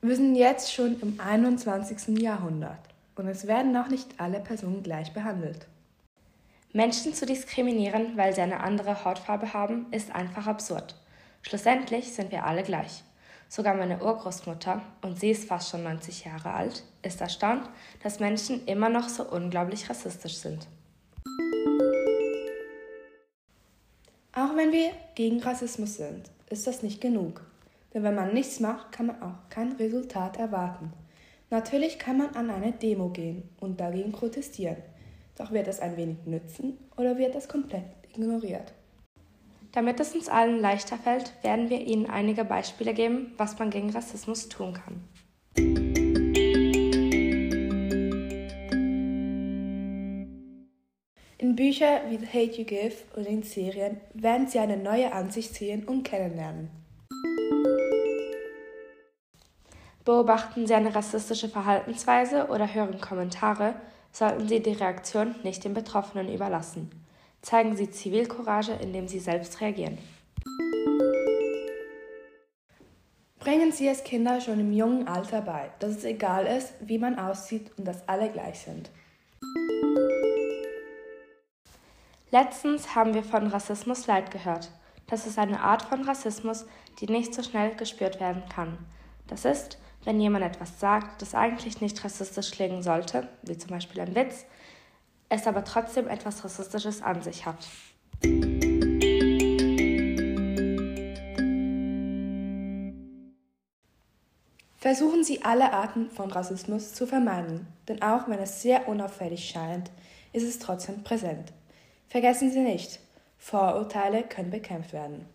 Wir sind jetzt schon im 21. Jahrhundert und es werden noch nicht alle Personen gleich behandelt. Menschen zu diskriminieren, weil sie eine andere Hautfarbe haben, ist einfach absurd. Schlussendlich sind wir alle gleich. Sogar meine Urgroßmutter, und sie ist fast schon 90 Jahre alt, ist erstaunt, dass Menschen immer noch so unglaublich rassistisch sind. Auch wenn wir gegen Rassismus sind, ist das nicht genug. Denn wenn man nichts macht, kann man auch kein Resultat erwarten. Natürlich kann man an eine Demo gehen und dagegen protestieren. Doch wird das ein wenig nützen oder wird das komplett ignoriert? Damit es uns allen leichter fällt, werden wir Ihnen einige Beispiele geben, was man gegen Rassismus tun kann. In Büchern wie The Hate You Give oder in Serien werden Sie eine neue Ansicht sehen und kennenlernen. Beobachten Sie eine rassistische Verhaltensweise oder hören Kommentare, sollten Sie die Reaktion nicht den Betroffenen überlassen. Zeigen Sie Zivilcourage, indem Sie selbst reagieren. Bringen Sie es Kinder schon im jungen Alter bei, dass es egal ist, wie man aussieht und dass alle gleich sind. Letztens haben wir von Rassismus Leid gehört. Das ist eine Art von Rassismus, die nicht so schnell gespürt werden kann. Das ist, wenn jemand etwas sagt, das eigentlich nicht rassistisch klingen sollte, wie zum Beispiel ein Witz, es aber trotzdem etwas Rassistisches an sich hat. Versuchen Sie alle Arten von Rassismus zu vermeiden, denn auch wenn es sehr unauffällig scheint, ist es trotzdem präsent. Vergessen Sie nicht, Vorurteile können bekämpft werden.